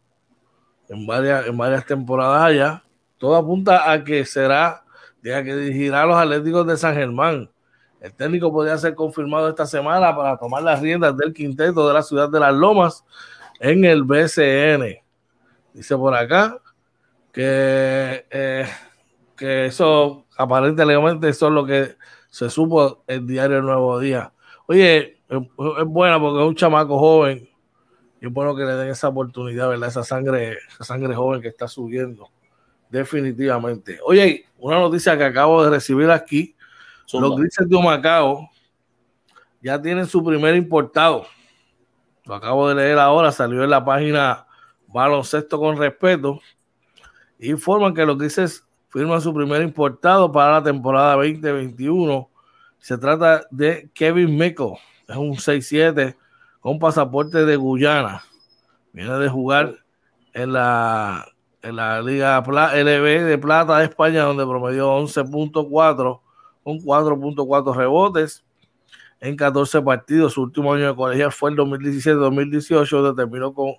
en varias, en varias temporadas allá todo apunta a que será, diga que dirigirá a los Atléticos de San Germán. El técnico podría ser confirmado esta semana para tomar las riendas del quinteto de la ciudad de Las Lomas en el BCN. Dice por acá que, eh, que eso aparentemente eso es lo que se supo el diario El Nuevo Día. Oye, es, buena porque es un chamaco joven y es bueno que le den esa oportunidad, ¿verdad? Esa sangre, esa sangre joven que está subiendo. Definitivamente. Oye, una noticia que acabo de recibir aquí. Los grises de Macao ya tienen su primer importado. lo acabo de leer ahora, salió en la página Baloncesto con Respeto, informan que los Grises firman su primer importado para la temporada 2021. Se trata de Kevin Mickle, es un 6-7 con pasaporte de Guyana. Viene de jugar en la, en la Liga LB de Plata de España, donde promedió 11.4 con 4.4 rebotes en 14 partidos. Su último año de colegial fue el 2017-2018, donde terminó con,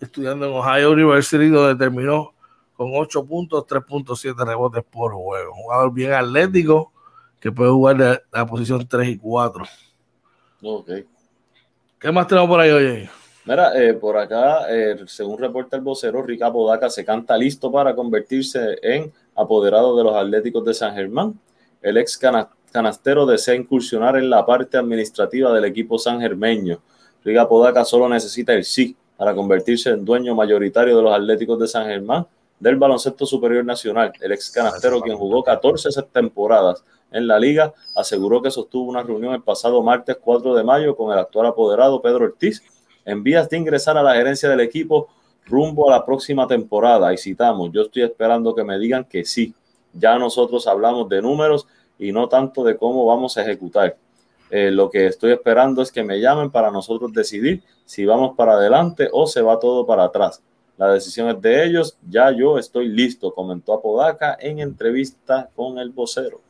estudiando en Ohio University, donde terminó con 8 puntos, 3.7 rebotes por juego. Un jugador bien atlético que puede jugar la posición 3 y 4. Ok. ¿Qué más tenemos por ahí, oye? Mira, eh, por acá, eh, según reporta el vocero, Rica Podaca se canta listo para convertirse en apoderado de los Atléticos de San Germán. El ex canastero desea incursionar en la parte administrativa del equipo sangermeño. Riga Podaca solo necesita el sí para convertirse en dueño mayoritario de los Atléticos de San Germán del baloncesto superior nacional. El ex canastero, quien jugó 14 temporadas en la liga, aseguró que sostuvo una reunión el pasado martes 4 de mayo con el actual apoderado Pedro Ortiz en vías de ingresar a la gerencia del equipo rumbo a la próxima temporada. Y citamos, yo estoy esperando que me digan que sí. Ya nosotros hablamos de números y no tanto de cómo vamos a ejecutar. Eh, lo que estoy esperando es que me llamen para nosotros decidir si vamos para adelante o se va todo para atrás. La decisión es de ellos, ya yo estoy listo, comentó Apodaca en entrevista con el vocero.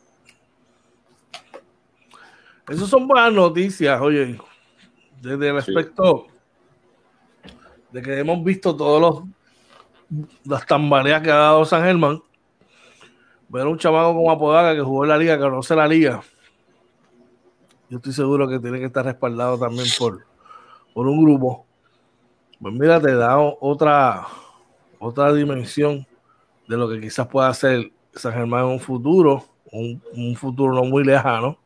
Esas son buenas noticias, oye, desde el aspecto de que hemos visto todos los las tambaleas que ha dado San Germán ver un chamaco como Apodaca que jugó en la liga, que conoce la liga, yo estoy seguro que tiene que estar respaldado también por, por un grupo. Pues mira, te da otra, otra dimensión de lo que quizás pueda hacer San Germán en un futuro, un, futuro no muy lejano.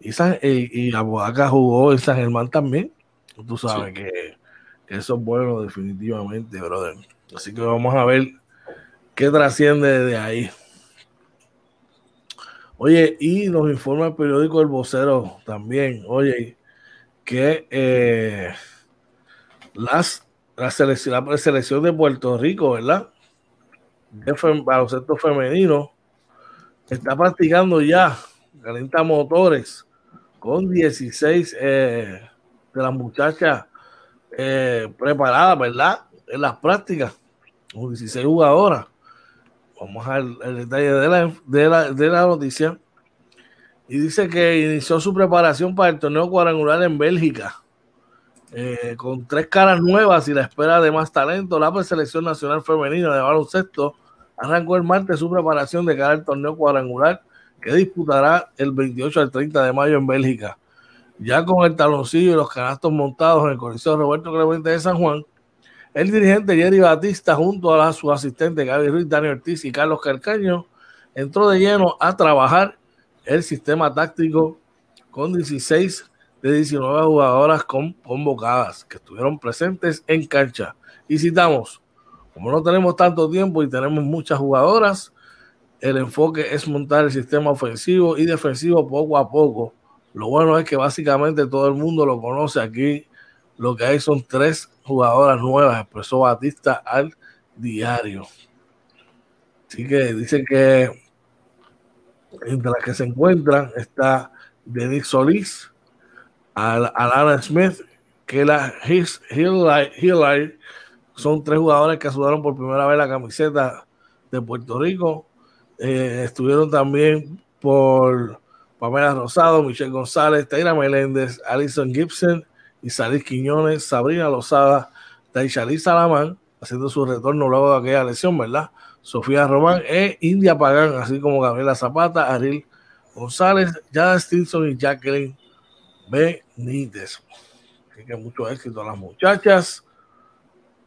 Y, y, Apodaca jugó en San Germán también. Tú sabes que eso es bueno definitivamente, brother. Así que vamos a ver qué trasciende de ahí. Oye, y nos informa el periódico El Vocero también, oye, que eh, las, la, selección, la selección de Puerto Rico, ¿verdad? De baloncesto femenino, está practicando ya, calienta motores, con 16 eh, de las muchachas eh, preparadas, ¿verdad? En las prácticas, con 16 jugadoras. Vamos al, detalle de la, de, la, de la noticia. Y dice que inició su preparación para el torneo cuadrangular en Bélgica. Eh, con tres caras nuevas y la espera de más talento, la selección nacional femenina de baloncesto arrancó el martes su preparación de cara al torneo cuadrangular que disputará el 28 al 30 de mayo en Bélgica. Ya con el taloncillo y los canastos montados en el Coliseo Roberto Clemente de San Juan, el dirigente Jerry Batista, junto a su asistente Gaby Ruiz, Daniel Ortiz y Carlos Carcaño, entró de lleno a trabajar el sistema táctico con 16 de 19 jugadoras convocadas que estuvieron presentes en cancha. Y citamos, como no tenemos tanto tiempo y tenemos muchas jugadoras, el enfoque es montar el sistema ofensivo y defensivo poco a poco. Lo bueno es que básicamente todo el mundo lo conoce aquí. Lo que hay son tres jugadoras nuevas, expresó Batista al diario. Así que dicen que entre las que se encuentran está Denis Solís, Alana Smith, que la Hillary, son tres jugadores que sudaron por primera vez la camiseta de Puerto Rico. Eh, estuvieron también por Pamela Rosado, Michelle González, Taira Meléndez, Alison Gibson, Isalis Quiñones, Sabrina Lozada, Taishali Salamán, haciendo su retorno luego de aquella lesión, ¿verdad? Sofía Román e India Pagán, así como Gabriela Zapata, Ariel González, Jada Stinson y Jacqueline Benítez. Así que mucho éxito a las muchachas.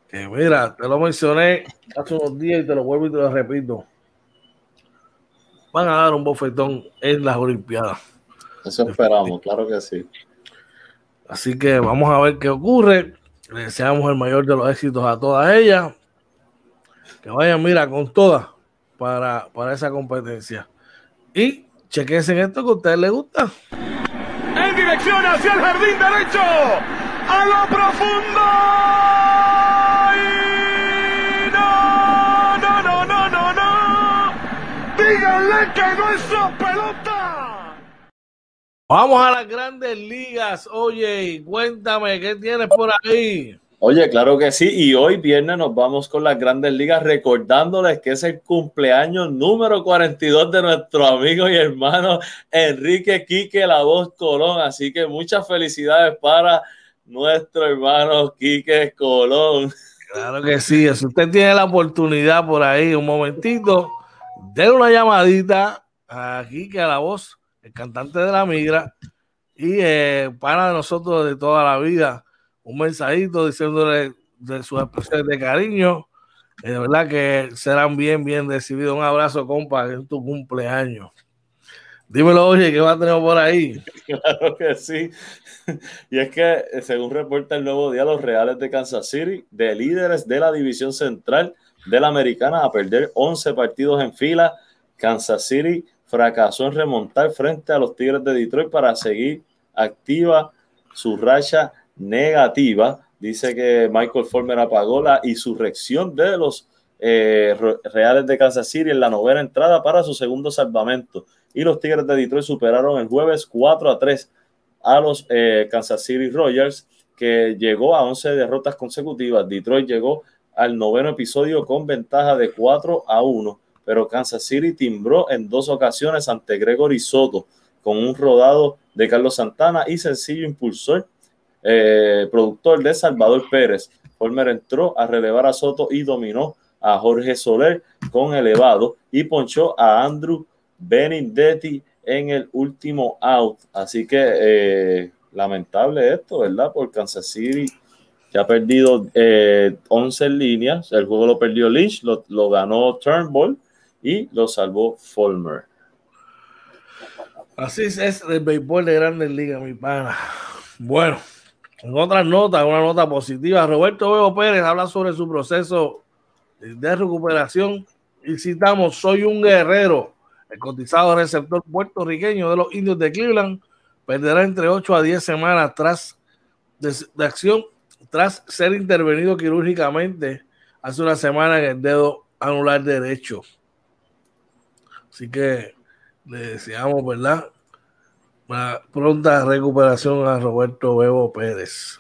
Que mira, te lo mencioné hace unos días y te lo vuelvo y te lo repito. Van a dar un bofetón en las Olimpiadas. Eso esperamos, claro que sí. Así que vamos a ver qué ocurre. Le deseamos el mayor de los éxitos a todas ellas. Que vayan, mira, con todas para, para esa competencia. Y chequense en esto que a ustedes les gusta. En dirección hacia el jardín derecho. a lo profundo. Díganle que no es su pelota. Vamos a las grandes ligas. Oye, cuéntame, ¿qué tienes por ahí? Oye, claro que sí. Y hoy viernes nos vamos con las grandes ligas recordándoles que es el cumpleaños número 42 de nuestro amigo y hermano Enrique Quique La Voz Colón. Así que muchas felicidades para nuestro hermano Quique Colón. Claro que sí. Si usted tiene la oportunidad por ahí, un momentito, denle una llamadita a Quique La Voz, el cantante de la migra, y eh, para nosotros de toda la vida un mensajito diciéndole de sus expresiones de cariño. De verdad que serán bien, bien recibidos. Un abrazo, compa, en tu cumpleaños. Dímelo, oye, ¿qué va a tener por ahí? (laughs) Claro que sí. Y es que, según reporta el nuevo día, los Reales de Kansas City, de líderes de la división central de la americana, a perder 11 partidos en fila, Kansas City fracasó en remontar frente a los Tigres de Detroit para seguir activa su racha negativa. Dice que Michael Former apagó la insurrección de los eh, Reales de Kansas City en la novena entrada para su segundo salvamento. Y los Tigres de Detroit superaron el jueves 4 a 3 a los eh, Kansas City Royals, que llegó a 11 derrotas consecutivas. Detroit llegó al noveno episodio con ventaja de 4 a 1, pero Kansas City timbró en dos ocasiones ante Gregory Soto con un rodado de Carlos Santana y sencillo impulsor eh, productor de Salvador Pérez. Former entró a relevar a Soto y dominó a Jorge Soler con elevado y ponchó a Andrew Benindetti en el último out. Así que eh, lamentable esto, ¿verdad? Por Kansas City que ha perdido eh, 11 líneas. El juego lo perdió Lynch, lo, ganó Turnbull y lo salvó Fulmer. Así es el béisbol de Grandes Ligas, mi pana. Bueno, en otras notas, una nota positiva, Roberto Bebo Pérez habla sobre su proceso de recuperación y citamos, soy un guerrero, el cotizado receptor puertorriqueño de los indios de Cleveland perderá entre 8 a 10 semanas tras de acción tras ser intervenido quirúrgicamente hace una semana en el dedo anular derecho. Así que le deseamos, ¿verdad? Una pronta recuperación a Roberto Bebo Pérez.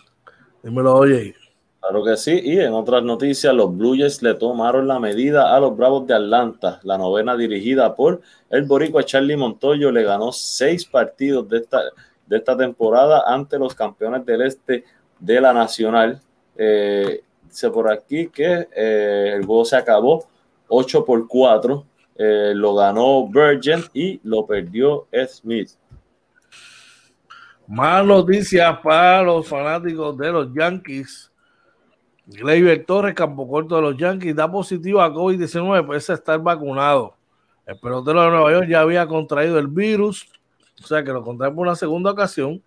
Dímelo, oye. Claro que sí, y en otras noticias, los Blue Jays le tomaron la medida a los Bravos de Atlanta. La novena dirigida por el boricua Charlie Montoyo le ganó seis partidos de esta, de esta temporada ante los campeones del este de la Nacional. Eh, dice por aquí que eh, el juego se acabó 8 por 4. Eh, lo ganó Virgin y lo perdió Smith. Más noticias para los fanáticos de los Yankees. Gleyber Torres, campo corto de los Yankees, da positivo a COVID-19, puede estar vacunado. El pelotero de Nueva York ya había contraído el virus, o sea que lo contrae por una segunda ocasión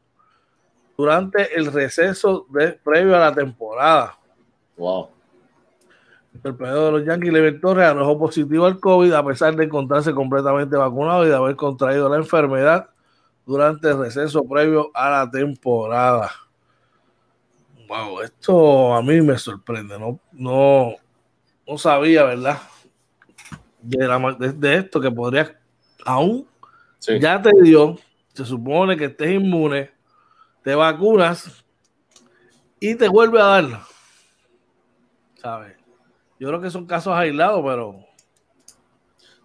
durante el receso de, previo a la temporada. Wow. El pelotero de los Yankees, Gleyber Torres, arrojó positivo al COVID a pesar de encontrarse completamente vacunado y de haber contraído la enfermedad durante el receso previo a la temporada. Wow, esto a mí me sorprende, no, no, no sabía, ¿verdad? De, la, de, de esto que podría, aún Sí. ya te dio, se supone que estés inmune, te vacunas y te vuelve a darla. ¿Sabes? Yo creo que son casos aislados, pero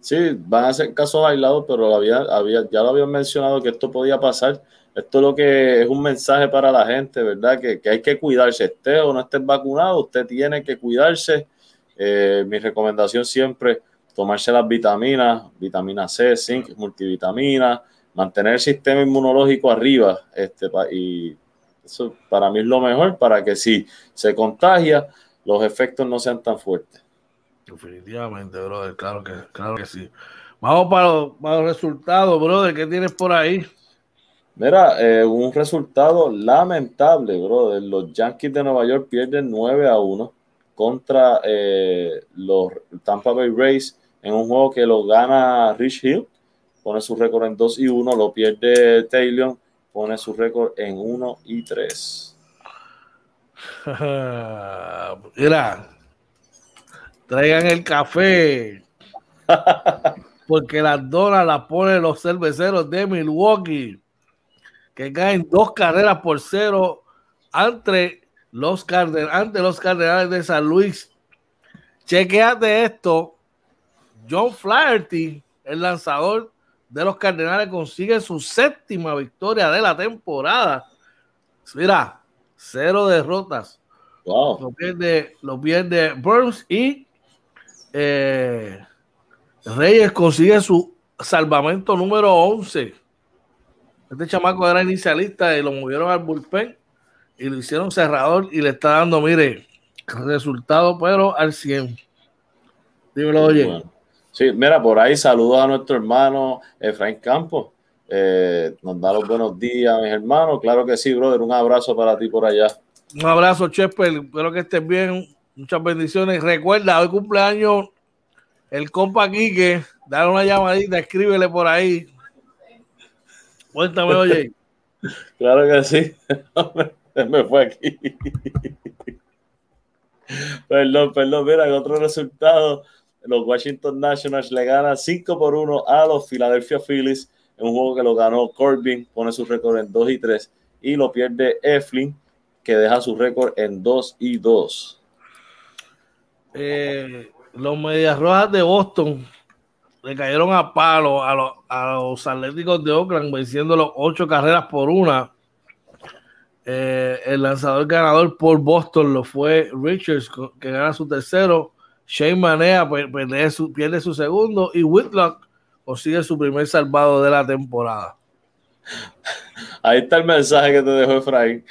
Sí, van a ser casos aislados, pero había, había, ya lo habían mencionado que esto podía pasar. Esto lo que es un mensaje para la gente, ¿verdad? Que, que hay que cuidarse, esté o no esté vacunado, usted tiene que cuidarse. Eh, mi recomendación siempre, tomarse las vitaminas, vitamina C, zinc, multivitamina, mantener el sistema inmunológico arriba. Este, y eso para mí es lo mejor para que si se contagia, los efectos no sean tan fuertes. definitivamente, brother, claro que, claro que sí. Vamos para los, para los resultados, brother, ¿qué tienes por ahí? Mira, eh, un resultado lamentable, brother. Los Yankees de Nueva York pierden 9 a 1 contra eh, los Tampa Bay Rays en un juego que lo gana Rich Hill, pone su récord en 2 y 1, lo pierde Taylor, pone su récord en 1 y 3. (laughs) Mira, traigan el café. (laughs) Porque las donas las ponen los cerveceros de Milwaukee, que caen dos carreras por cero ante los, ante los Cardenales de San Luis. Chequeate esto. John Flaherty, el lanzador de los Cardenales, consigue su séptima victoria de la temporada. Mira, cero derrotas. Wow. Lo pierde, lo pierde Burns y eh, Reyes consigue su salvamento número 11. Este chamaco era inicialista y lo movieron al bullpen y lo hicieron cerrador y le está dando, mire, resultado, pero al 100. Dímelo, oye. Sí, mira, por ahí saludos a nuestro hermano Efraín Campos. Eh, nos da los buenos días, mis hermanos. Claro que sí, brother. Un abrazo para ti por allá. Un abrazo, Chespel. Espero que estés bien. Muchas bendiciones. Recuerda, hoy cumpleaños el compa Quique. Dale una llamadita, escríbele por ahí. Cuéntame, oye. (laughs) claro que sí. (laughs) Me fue aquí. (laughs) perdón, perdón. Mira, otro resultado. Los Washington Nationals le ganan 5 por 1 a los Philadelphia Phillies en un juego que lo ganó Corbin, pone su récord en 2 y 3 y lo pierde Eflin, que deja su récord en 2 y 2. Eh, los Medias Rojas de Boston le cayeron a palo a los, Atléticos de Oakland, venciendo 8 carreras por una. Eh, el lanzador ganador por Boston lo fue Richards, que gana su tercero. Shane Manea pierde su, pierde su segundo y Whitlock consigue su primer salvado de la temporada. Ahí está el mensaje que te dejó Efraín.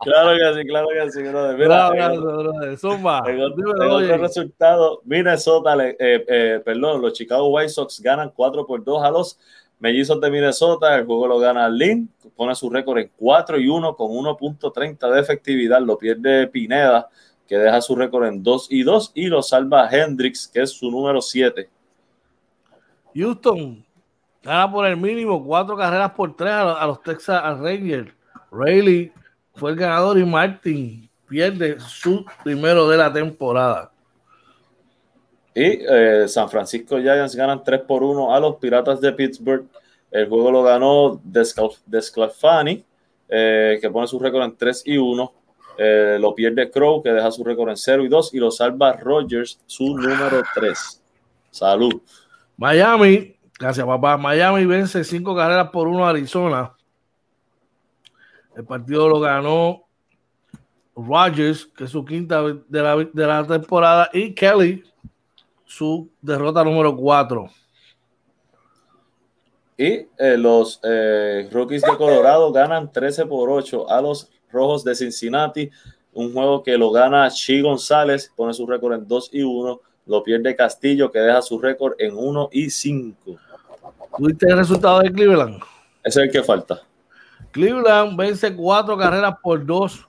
claro que sí, claro que sí, brother. Mira, brother. Zumba. En otro, resultado, Minnesota, eh, eh, perdón, los Chicago White Sox ganan 4 por 2 a los Mellizos de Minnesota. El juego lo gana Lynn, pone su récord en 4 y 1 con 1.30 de efectividad. Lo pierde Pineda, que deja su récord en 2 y 2 y lo salva Hendrix, que es su número 7. Houston gana por el mínimo cuatro carreras por tres a, los Texas Rangers. Rayleigh fue el ganador y Martin pierde su primero de la temporada. Y eh, San Francisco Giants ganan 3 por 1 a los Piratas de Pittsburgh. El juego lo ganó Desclafani, eh, que pone su récord en 3 y 1. Eh, lo pierde Crow, que deja su récord en 0 y 2. Y lo salva Rogers, su número 3. Salud. Miami Gracias, papá. Miami vence cinco carreras por uno a Arizona. El partido lo ganó Rogers, que es su quinta de la, de la temporada, y Kelly, su derrota número cuatro. Y eh, los eh, Rookies de Colorado ganan 13 por 8 a los Rojos de Cincinnati. Un juego que lo gana Chi González, pone su récord en 2 y 1. Lo pierde Castillo, que deja su récord en 1 y 5. ¿Tuviste el resultado de Cleveland? Ese es el que falta. Cleveland vence cuatro carreras por dos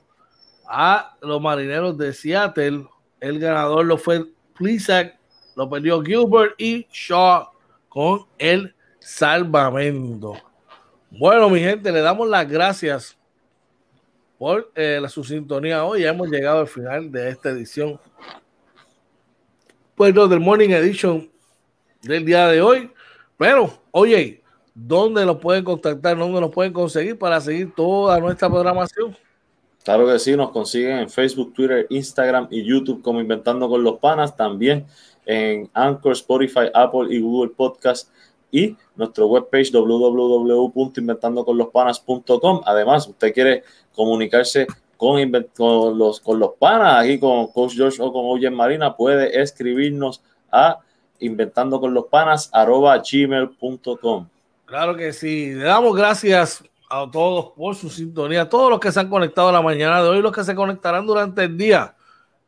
a los marineros de Seattle. El ganador lo fue Plisak, lo perdió Gilbert y Shaw con el salvamento. Bueno, mi gente, le damos las gracias por eh, su sintonía hoy. Ya hemos llegado al final de esta edición. Pues del Morning Edition del día de hoy. Pero, oye, ¿dónde los pueden contactar? ¿Dónde los pueden conseguir para seguir toda nuestra programación? Claro que sí, nos consiguen en Facebook, Twitter, Instagram y YouTube como Inventando con los Panas, también en Anchor, Spotify, Apple y Google Podcast y nuestro webpage www.inventandoconlospanas.com. Además, usted quiere comunicarse con, los, con los panas, aquí con Coach George o con Oyen Marina, puede escribirnos a inventando con los panas arroba gmail.com. Claro que sí. Le damos gracias a todos por su sintonía, a todos los que se han conectado la mañana de hoy, los que se conectarán durante el día.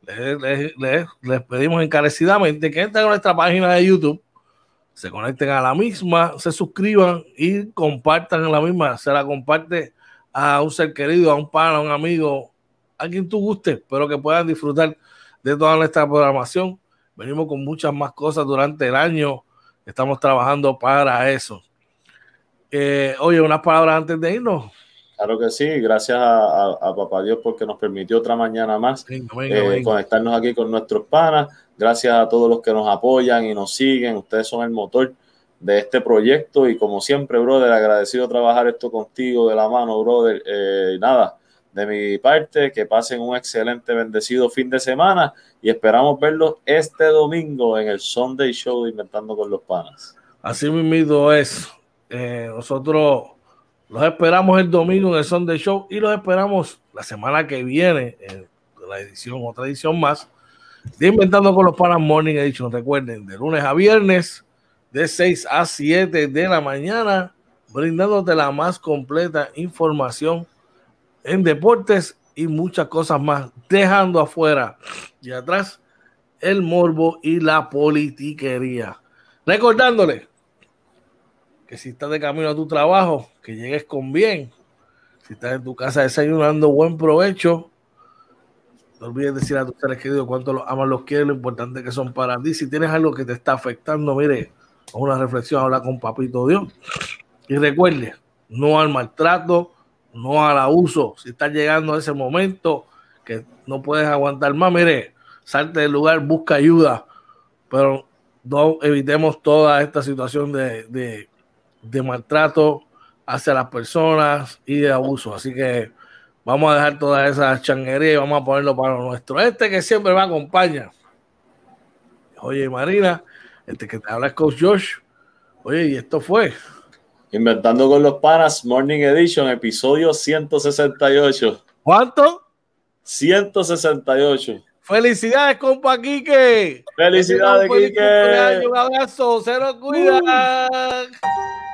Les, les pedimos encarecidamente que entren a nuestra página de YouTube, se conecten a la misma, se suscriban y compartan la misma. Se la comparte a un ser querido, a un pana, a un amigo, a quien tú guste, pero que puedan disfrutar de toda nuestra programación. Venimos con muchas más cosas durante el año. Estamos trabajando para eso. Eh, oye, unas palabras antes de irnos. Claro que sí, gracias a, a, Papá Dios porque nos permitió otra mañana más venga, venga, eh, venga. conectarnos aquí con nuestros panas. Gracias a todos los que nos apoyan y nos siguen. Ustedes son el motor de este proyecto y como siempre, brother, agradecido trabajar esto contigo de la mano, brother. Eh, nada, de mi parte, que pasen un excelente, bendecido fin de semana y esperamos verlos este domingo en el Sunday Show de Inventando con los Panas. Así mismo es. Eh, nosotros los esperamos el domingo en el Sunday Show y los esperamos la semana que viene en la edición, otra edición más de Inventando con los Panas Morning Edition. Recuerden, de lunes a viernes, de 6 a 7 de la mañana, brindándote la más completa información en deportes y muchas cosas más, dejando afuera y atrás el morbo y la politiquería. Recordándole que si estás de camino a tu trabajo, que llegues con bien. Si estás en tu casa desayunando, buen provecho. No olvides decir a tus seres queridos cuánto los amas, los quieres, lo importante que son para ti. Si tienes algo que te está afectando, mire, una reflexión, habla con Papito Dios. Y recuerde, no al maltrato, no al abuso. Si estás llegando a ese momento que no puedes aguantar más, mire, salte del lugar, busca ayuda. Pero no evitemos toda esta situación de de maltrato hacia las personas y de abuso. Así que vamos a dejar todas esas changuerías y vamos a ponerlo para lo nuestro. Este que siempre me acompaña. Oye, Marina, este que te habla es Coach Josh. Oye, y esto fue. Inventando con los panas, Morning Edition, episodio 168. ¿Cuánto? 168. Felicidades, compa Quique. Felicidades, Quique. Un abrazo, se lo cuida. Uh.